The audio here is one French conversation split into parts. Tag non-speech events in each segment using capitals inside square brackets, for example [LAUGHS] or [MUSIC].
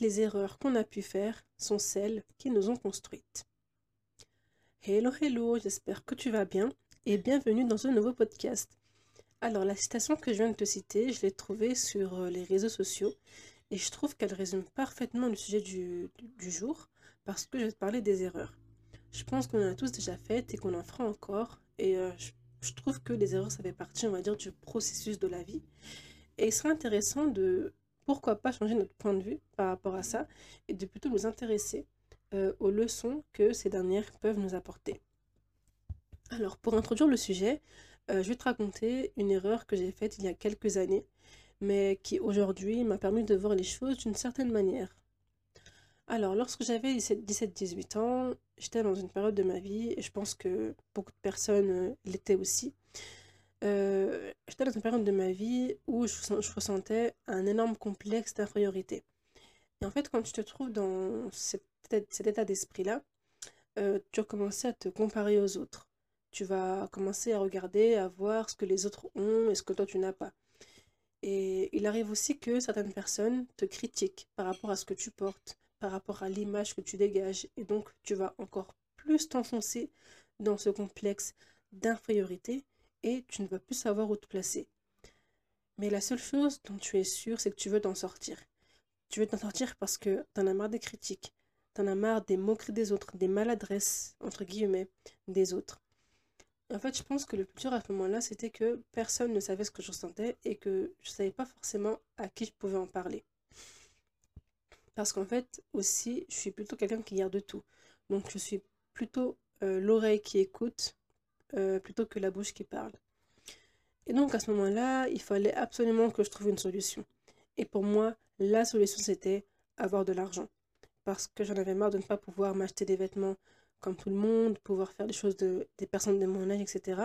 les erreurs qu'on a pu faire sont celles qui nous ont construites. Hello, hello, j'espère que tu vas bien et bienvenue dans un nouveau podcast. Alors, la citation que je viens de te citer, je l'ai trouvée sur euh, les réseaux sociaux et je trouve qu'elle résume parfaitement le sujet du, jour parce que je vais te parler des erreurs. Je pense qu'on en a tous déjà faites et qu'on en fera encore et euh, je, je trouve que les erreurs, ça fait partie, on va dire, du processus de la vie. Et il serait intéressant de pourquoi pas changer notre point de vue par rapport à ça et de plutôt nous intéresser euh, aux leçons que ces dernières peuvent nous apporter. Alors, pour introduire le sujet, euh, je vais te raconter une erreur que j'ai faite il y a quelques années, mais qui aujourd'hui m'a permis de voir les choses d'une certaine manière. Alors, lorsque j'avais 17-18 ans, j'étais dans une période de ma vie, et je pense que beaucoup de personnes euh, l'étaient aussi, euh, j'étais dans une période de ma vie où je, ressentais un énorme complexe d'infériorité. Et en fait, quand tu te trouves dans cet, état d'esprit-là, euh, tu vas commencer à te comparer aux autres. Tu vas commencer à regarder, à voir ce que les autres ont et ce que toi tu n'as pas. Et il arrive aussi que certaines personnes te critiquent par rapport à ce que tu portes, par rapport à l'image que tu dégages. Et donc, tu vas encore plus t'enfoncer dans ce complexe d'infériorité et tu ne vas plus savoir où te placer. Mais la seule chose dont tu es sûr, c'est que tu veux t'en sortir. Tu veux t'en sortir parce que tu en as marre des critiques, tu en as marre des moqueries des autres, des maladresses, entre guillemets, des autres. en fait, je pense que le plus dur à ce moment-là, c'était que personne ne savait ce que je ressentais et que je ne savais pas forcément à qui je pouvais en parler. Parce qu'en fait, aussi, je suis plutôt quelqu'un qui garde tout. Donc, je suis plutôt euh, l'oreille qui écoute euh, plutôt que la bouche qui parle. Et donc à ce moment-là, il fallait absolument que je trouve une solution. Et pour moi, la solution c'était avoir de l'argent. Parce que j'en avais marre de ne pas pouvoir m'acheter des vêtements comme tout le monde, pouvoir faire des choses de, des personnes de mon âge, etc.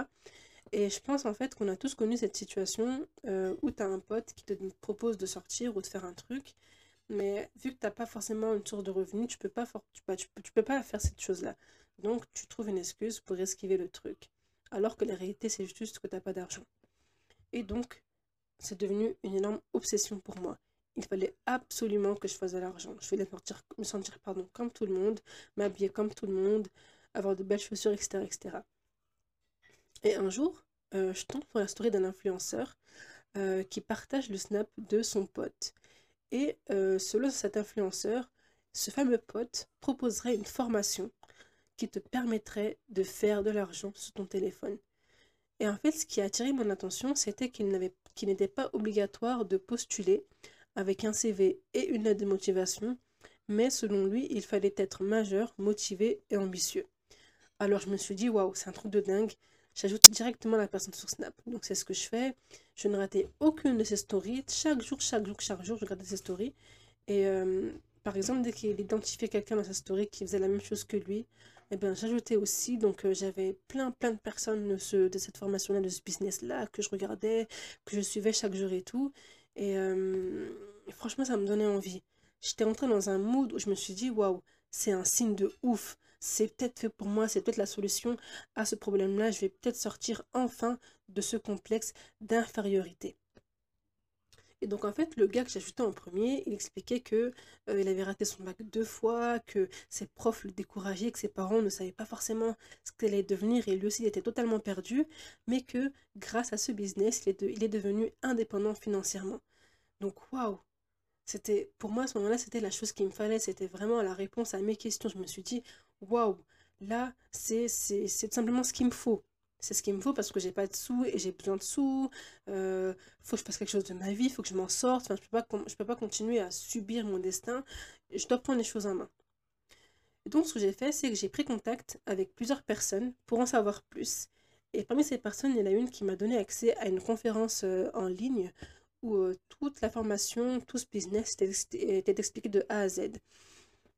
Et je pense en fait qu'on a tous connu cette situation euh, où tu as un pote qui te propose de sortir ou de faire un truc, mais vu que tu n'as pas forcément une source de revenus, tu peux tu, tu, tu peux pas faire cette chose-là. Donc, tu trouves une excuse pour esquiver le truc. Alors que la réalité, c'est juste que tu n'as pas d'argent. Et donc, c'est devenu une énorme obsession pour moi. Il fallait absolument que je fasse de l'argent. Je voulais me sentir, pardon, comme tout le monde, m'habiller comme tout le monde, avoir de belles chaussures, etc. etc. Et un jour, euh, je tombe sur la story d'un influenceur euh, qui partage le snap de son pote. Et euh, selon cet influenceur, ce fameux pote proposerait une formation qui te permettrait de faire de l'argent sur ton téléphone. Et en fait, ce qui a attiré mon attention, c'était qu'il n'était pas obligatoire de postuler avec un CV et une lettre de motivation, mais selon lui, il fallait être majeur, motivé et ambitieux. Alors je me suis dit, waouh, c'est un truc de dingue. J'ajoute directement la personne sur Snap. Donc c'est ce que je fais. Je ne ratais aucune de ses stories. Chaque jour, chaque jour, chaque jour, je regardais ses stories. Et euh, par exemple, dès qu'il identifiait quelqu'un dans sa story qui faisait la même chose que lui, eh bien, j'ajoutais aussi, donc euh, j'avais plein, plein de personnes de cette formation-là, de ce business-là, que je regardais, que je suivais chaque jour et tout. Et, euh, franchement, ça me donnait envie. J'étais entrée dans un mood où je me suis dit, waouh, c'est un signe de ouf. C'est peut-être fait pour moi, c'est peut-être la solution à ce problème-là. Je vais peut-être sortir enfin de ce complexe d'infériorité. Et donc en fait, le gars que ajouté en premier, il expliquait que euh, il avait raté son bac deux fois, que ses profs le décourageaient, que ses parents ne savaient pas forcément ce qu'il allait devenir et lui aussi il était totalement perdu, mais que grâce à ce business, il est, devenu indépendant financièrement. Donc waouh C'était pour moi à ce moment-là, c'était la chose qu'il me fallait, c'était vraiment la réponse à mes questions. Je me suis dit waouh, là c'est c'est simplement ce qu'il me faut c'est ce qu'il me faut parce que j'ai pas de sous et j'ai besoin de sous. Euh, faut que je fasse quelque chose de ma vie, faut que je m'en sorte. Enfin, je peux pas, je peux pas continuer à subir mon destin. Je dois prendre les choses en main. Donc, ce que j'ai fait, c'est que j'ai pris contact avec plusieurs personnes pour en savoir plus. Et parmi ces personnes, il y en a une qui m'a donné accès à une conférence euh, en ligne où euh, toute la formation, tout ce business était expliqué de A à Z.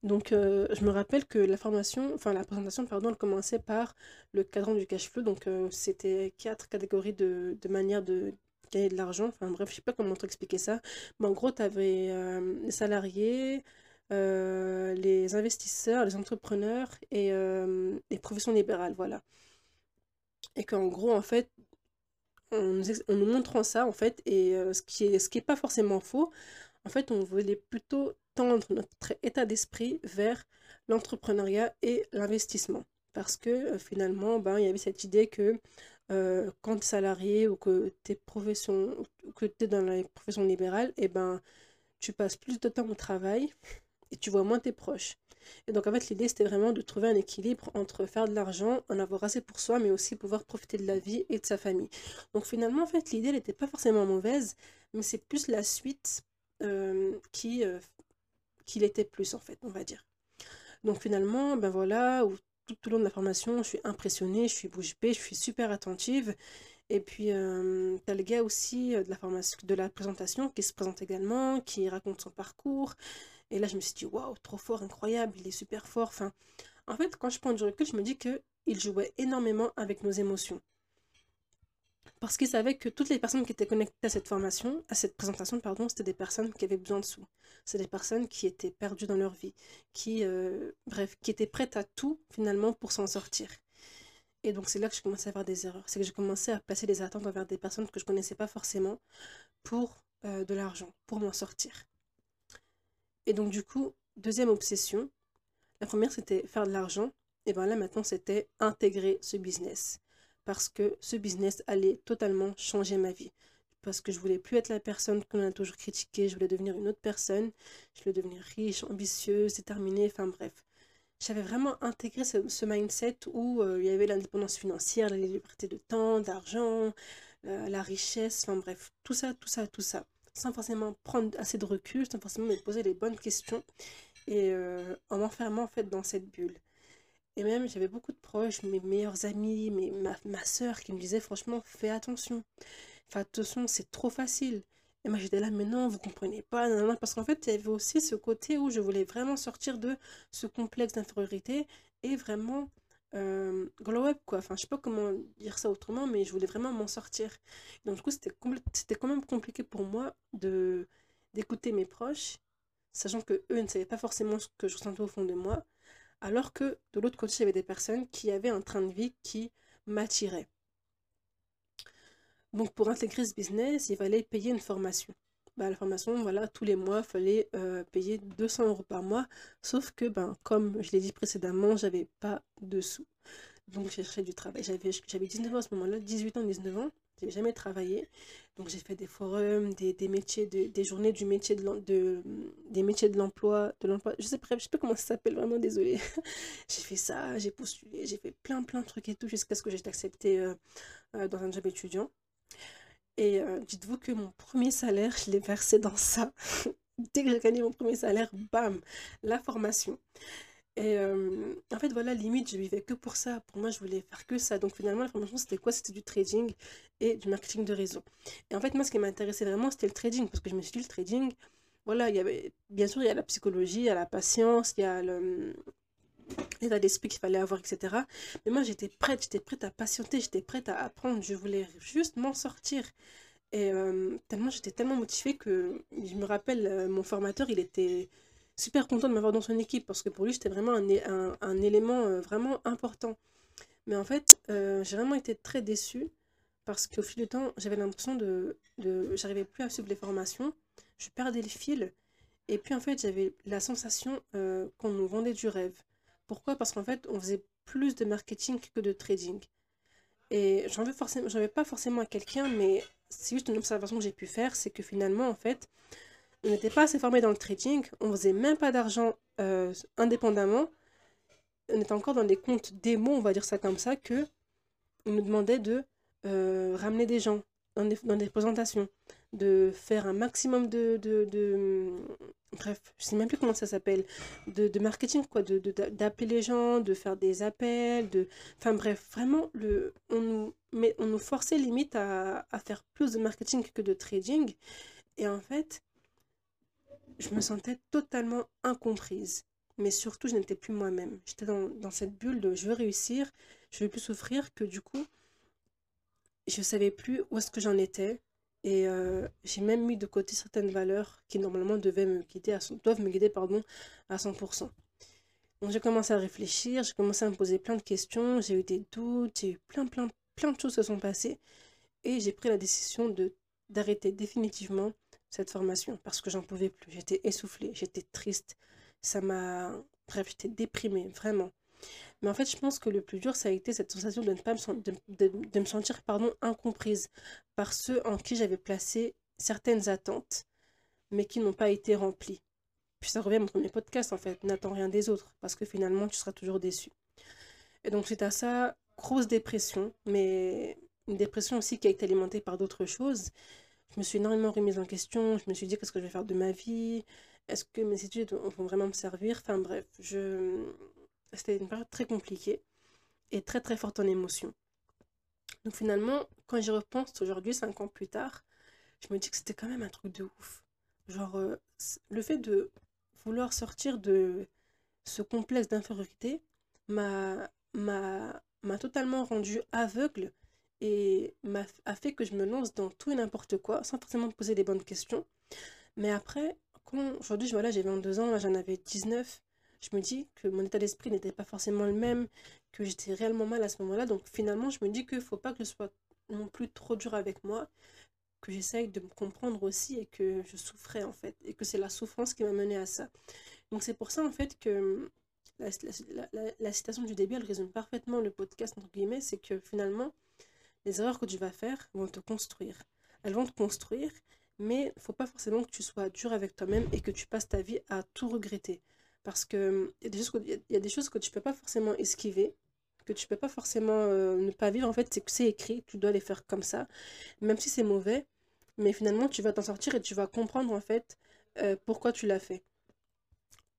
Donc, euh, je me rappelle que la formation, enfin la présentation, pardon, elle commençait par le cadran du cash flow. Donc, euh, c'était quatre catégories de, de manière de gagner de l'argent. Enfin, bref, je sais pas comment t'expliquer ça. Mais en gros, tu avais euh, les salariés, les investisseurs, les entrepreneurs et les professions libérales. Voilà. Et qu'en gros, en fait, on nous, nous montrant ça, en fait, et ce qui est, ce qui est pas forcément faux, en fait, on voulait plutôt tendre notre état d'esprit vers l'entrepreneuriat et l'investissement. Parce que euh, finalement, ben, il y avait cette idée que euh, quand tu es salarié ou que tu es, dans la profession libérale, et eh ben, tu passes plus de temps au travail et tu vois moins tes proches. Et donc, en fait, l'idée, c'était vraiment de trouver un équilibre entre faire de l'argent, en avoir assez pour soi, mais aussi pouvoir profiter de la vie et de sa famille. Donc, finalement, en fait, l'idée, n'était pas forcément mauvaise, mais c'est plus la suite euh, qui, qui l'était plus, en fait, on va dire. Donc, finalement, ben voilà, tout, au long de la formation, je suis impressionnée, je suis bouche je suis super attentive. Et puis, euh, tu as le gars aussi de la, formation, de la présentation qui se présente également, qui raconte son parcours. Et là, je me suis dit, waouh, trop fort, incroyable, il est super fort. Enfin, en fait, quand je prends du recul, je me dis qu'il jouait énormément avec nos émotions. Parce qu'il savait que toutes les personnes qui étaient connectées à cette formation, à cette présentation, pardon, c'était des personnes qui avaient besoin de sous. C'est des personnes qui étaient perdues dans leur vie, qui, euh, bref, qui étaient prêtes à tout finalement pour s'en sortir. Et donc c'est là que je commençais à faire des erreurs. C'est que j'ai commencé à passer des attentes envers des personnes que je connaissais pas forcément pour euh, de l'argent, pour m'en sortir. Et donc, du coup, deuxième obsession. La première, c'était faire de l'argent. Et bien là, maintenant, c'était intégrer ce business. Parce que ce business allait totalement changer ma vie. Parce que je voulais plus être la personne qu'on a toujours critiquée. Je voulais devenir une autre personne. Je voulais devenir riche, ambitieuse, déterminée. Enfin bref. J'avais vraiment intégré ce, mindset où euh, il y avait l'indépendance financière, la liberté de temps, d'argent, euh, la richesse. Enfin bref. Tout ça, tout ça, tout ça sans forcément prendre assez de recul, sans forcément me poser les bonnes questions et euh, en m'enfermant en fait dans cette bulle. Et même j'avais beaucoup de proches, mes meilleurs amis, mes, ma, ma soeur qui me disaient franchement fais attention. Fais attention, c'est trop facile. Et moi j'étais là, mais non, vous comprenez pas, parce qu'en fait il y avait aussi ce côté où je voulais vraiment sortir de ce complexe d'infériorité et vraiment euh, glow up quoi enfin je sais pas comment dire ça autrement mais je voulais vraiment m'en sortir donc du coup c'était c'était quand même compliqué pour moi de d'écouter mes proches sachant que eux ne savaient pas forcément ce que je ressentais au fond de moi alors que de l'autre côté il y avait des personnes qui avaient un train de vie qui m'attirait donc pour intégrer ce business il fallait payer une formation bah, la formation, voilà, tous les mois, il fallait euh, payer 200 euros par mois. Sauf que, ben, comme je l'ai dit précédemment, j'avais pas de sous. Donc, j'ai cherché du travail. J'avais 19 ans à ce moment-là, 18 ans, 19 ans. J'ai jamais travaillé. Donc, j'ai fait des forums, des, métiers, des journées du métier de, de des métiers de l'emploi, de l'emploi. Je sais, je sais pas comment ça s'appelle, vraiment, désolé. [LAUGHS] j'ai fait ça, j'ai postulé, j'ai fait plein, plein de trucs et tout jusqu'à ce que j'ai été acceptée euh, euh, dans un job étudiant. Et euh, dites-vous que mon premier salaire, je l'ai versé dans ça. [LAUGHS] Dès que j'ai gagné mon premier salaire, bam, la formation. Et euh, en fait, voilà, limite, je vivais que pour ça. Pour moi, je voulais faire que ça. Donc finalement, la formation, c'était quoi? C'était du trading et du marketing de réseau. Et en fait, moi, ce qui m'intéressait vraiment, c'était le trading. Parce que je me suis dit, le trading, voilà, il y avait, bien sûr, il y a la psychologie, il y a la patience, il y a le, l'état d'esprit qu'il fallait avoir, etc. Mais moi, j'étais prête, j'étais prête à patienter, j'étais prête à apprendre, je voulais juste m'en sortir. Et euh, tellement, j'étais tellement motivée que je me rappelle, euh, mon formateur, il était super content de m'avoir dans son équipe parce que pour lui, j'étais vraiment un, élément euh, vraiment important. Mais en fait, j'ai vraiment été très déçue parce qu'au fil du temps, j'avais l'impression de, j'arrivais plus à suivre les formations, je perdais le fil. Et puis en fait, j'avais la sensation qu'on nous vendait du rêve. Pourquoi? Parce qu'en fait, on faisait plus de marketing que de trading. Et j'en veux forcément, j'en veux pas forcément à quelqu'un, mais c'est juste une observation que j'ai pu faire, c'est que finalement, en fait, on n'était pas assez formé dans le trading, on faisait même pas d'argent euh, indépendamment, on était encore dans des comptes démo, on va dire ça comme ça, que on nous demandait de euh, ramener des gens dans des, dans des présentations, de faire un maximum de, de, de, bref, je sais même plus comment ça s'appelle, de, de, marketing, quoi, de, d'appeler les gens, de faire des appels, de, enfin bref, vraiment, le, on, nous, mais on nous forçait limite à, à faire plus de marketing que de trading. Et en fait, je me sentais totalement incomprise. Mais surtout, je n'étais plus moi-même. J'étais dans, dans cette bulle de je veux réussir, je veux plus souffrir, que du coup, je savais plus où est-ce que j'en étais. Et euh, j'ai même mis de côté certaines valeurs qui normalement devaient me guider à doivent me guider pardon, à 100%. Donc j'ai commencé à réfléchir, j'ai commencé à me poser plein de questions, j'ai eu des doutes, j'ai eu plein, plein, plein de choses se sont passées. Et j'ai pris la décision d'arrêter définitivement cette formation parce que j'en pouvais plus. J'étais essoufflée, j'étais triste. Ça m'a. Bref, j'étais déprimée, vraiment. Mais en fait, je pense que le plus dur, ça a été cette sensation de ne pas me, de, me sentir pardon, incomprise par ceux en qui j'avais placé certaines attentes, mais qui n'ont pas été remplies. Puis ça revient à mon premier podcast, en fait. N'attends rien des autres, parce que finalement, tu seras toujours déçu. Et donc, c'est à ça, grosse dépression, mais une dépression aussi qui a été alimentée par d'autres choses. Je me suis énormément remise en question. Je me suis dit, qu'est-ce que je vais faire de ma vie? Est-ce que mes études vont vraiment me servir? Enfin bref, c'était une période très compliquée et très très forte en émotion. Donc finalement, quand j'y repense aujourd'hui, cinq ans plus tard, je me dis que c'était quand même un truc de ouf. Genre, euh, le fait de vouloir sortir de ce complexe d'infériorité m'a totalement rendu aveugle et a fait que je me lance dans tout et n'importe quoi sans forcément me poser des bonnes questions. Mais après, aujourd'hui, voilà, j'ai 22 ans, j'en avais 19, je me dis que mon état d'esprit n'était pas forcément le même, que j'étais réellement mal à ce moment-là. Donc finalement, je me dis qu'il ne faut pas que je sois non plus trop dur avec moi, que j'essaye de me comprendre aussi et que je souffrais en fait, et que c'est la souffrance qui m'a mené à ça. Donc c'est pour ça en fait que la, la, citation du début, elle résume parfaitement le podcast, entre guillemets, c'est que finalement, les erreurs que tu vas faire vont te construire. Elles vont te construire, mais il faut pas forcément que tu sois dur avec toi-même et que tu passes ta vie à tout regretter. Parce qu'il y, y, a des choses que tu ne peux pas forcément esquiver, que tu ne peux pas forcément euh, ne pas vivre. En fait, c'est que c'est écrit, tu dois les faire comme ça, même si c'est mauvais. Mais finalement, tu vas t'en sortir et tu vas comprendre en fait euh, pourquoi tu l'as fait.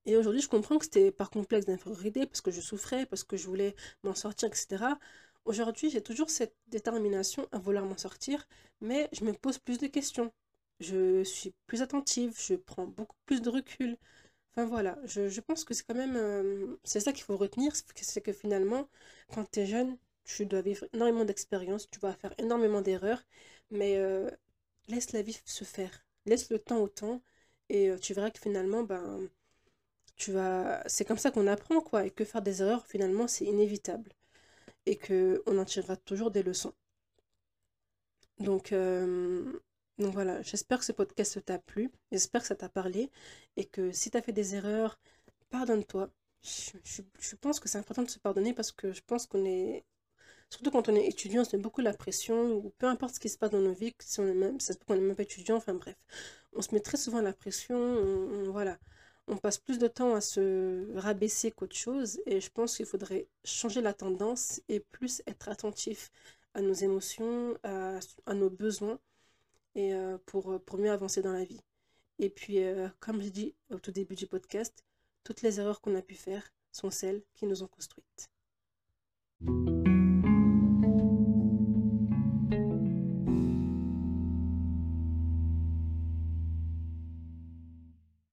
Et aujourd'hui, je comprends que c'était par complexe d'infériorité, parce que je souffrais, parce que je voulais m'en sortir, etc. Aujourd'hui, j'ai toujours cette détermination à vouloir m'en sortir, mais je me pose plus de questions. Je suis plus attentive, je prends beaucoup plus de recul. Enfin voilà, je, pense que c'est quand même... Euh, c'est ça qu'il faut retenir, c'est que finalement, quand tu es jeune, tu dois vivre énormément d'expériences, tu vas faire énormément d'erreurs, mais euh, laisse la vie se faire. Laisse le temps au temps, et euh, tu verras que finalement, ben, tu vas... c'est comme ça qu'on apprend, quoi, et que faire des erreurs, finalement, c'est inévitable et qu'on en tirera toujours des leçons. Donc, euh, donc voilà, j'espère que ce podcast t'a plu, j'espère que ça t'a parlé et que si tu as fait des erreurs, pardonne-toi. Je, pense que c'est important de se pardonner parce que je pense qu'on est, surtout quand on est étudiant, on se met beaucoup la pression, ou peu importe ce qui se passe dans nos vies, si on est même, ça se peut qu'on est même pas étudiant, enfin bref, on se met très souvent la pression, voilà on passe plus de temps à se rabaisser qu'autre chose et je pense qu'il faudrait changer la tendance et plus être attentif à nos émotions, à, nos besoins et euh, pour, pour mieux avancer dans la vie. Et puis, euh, comme je dis au tout début du podcast, toutes les erreurs qu'on a pu faire sont celles qui nous ont construites.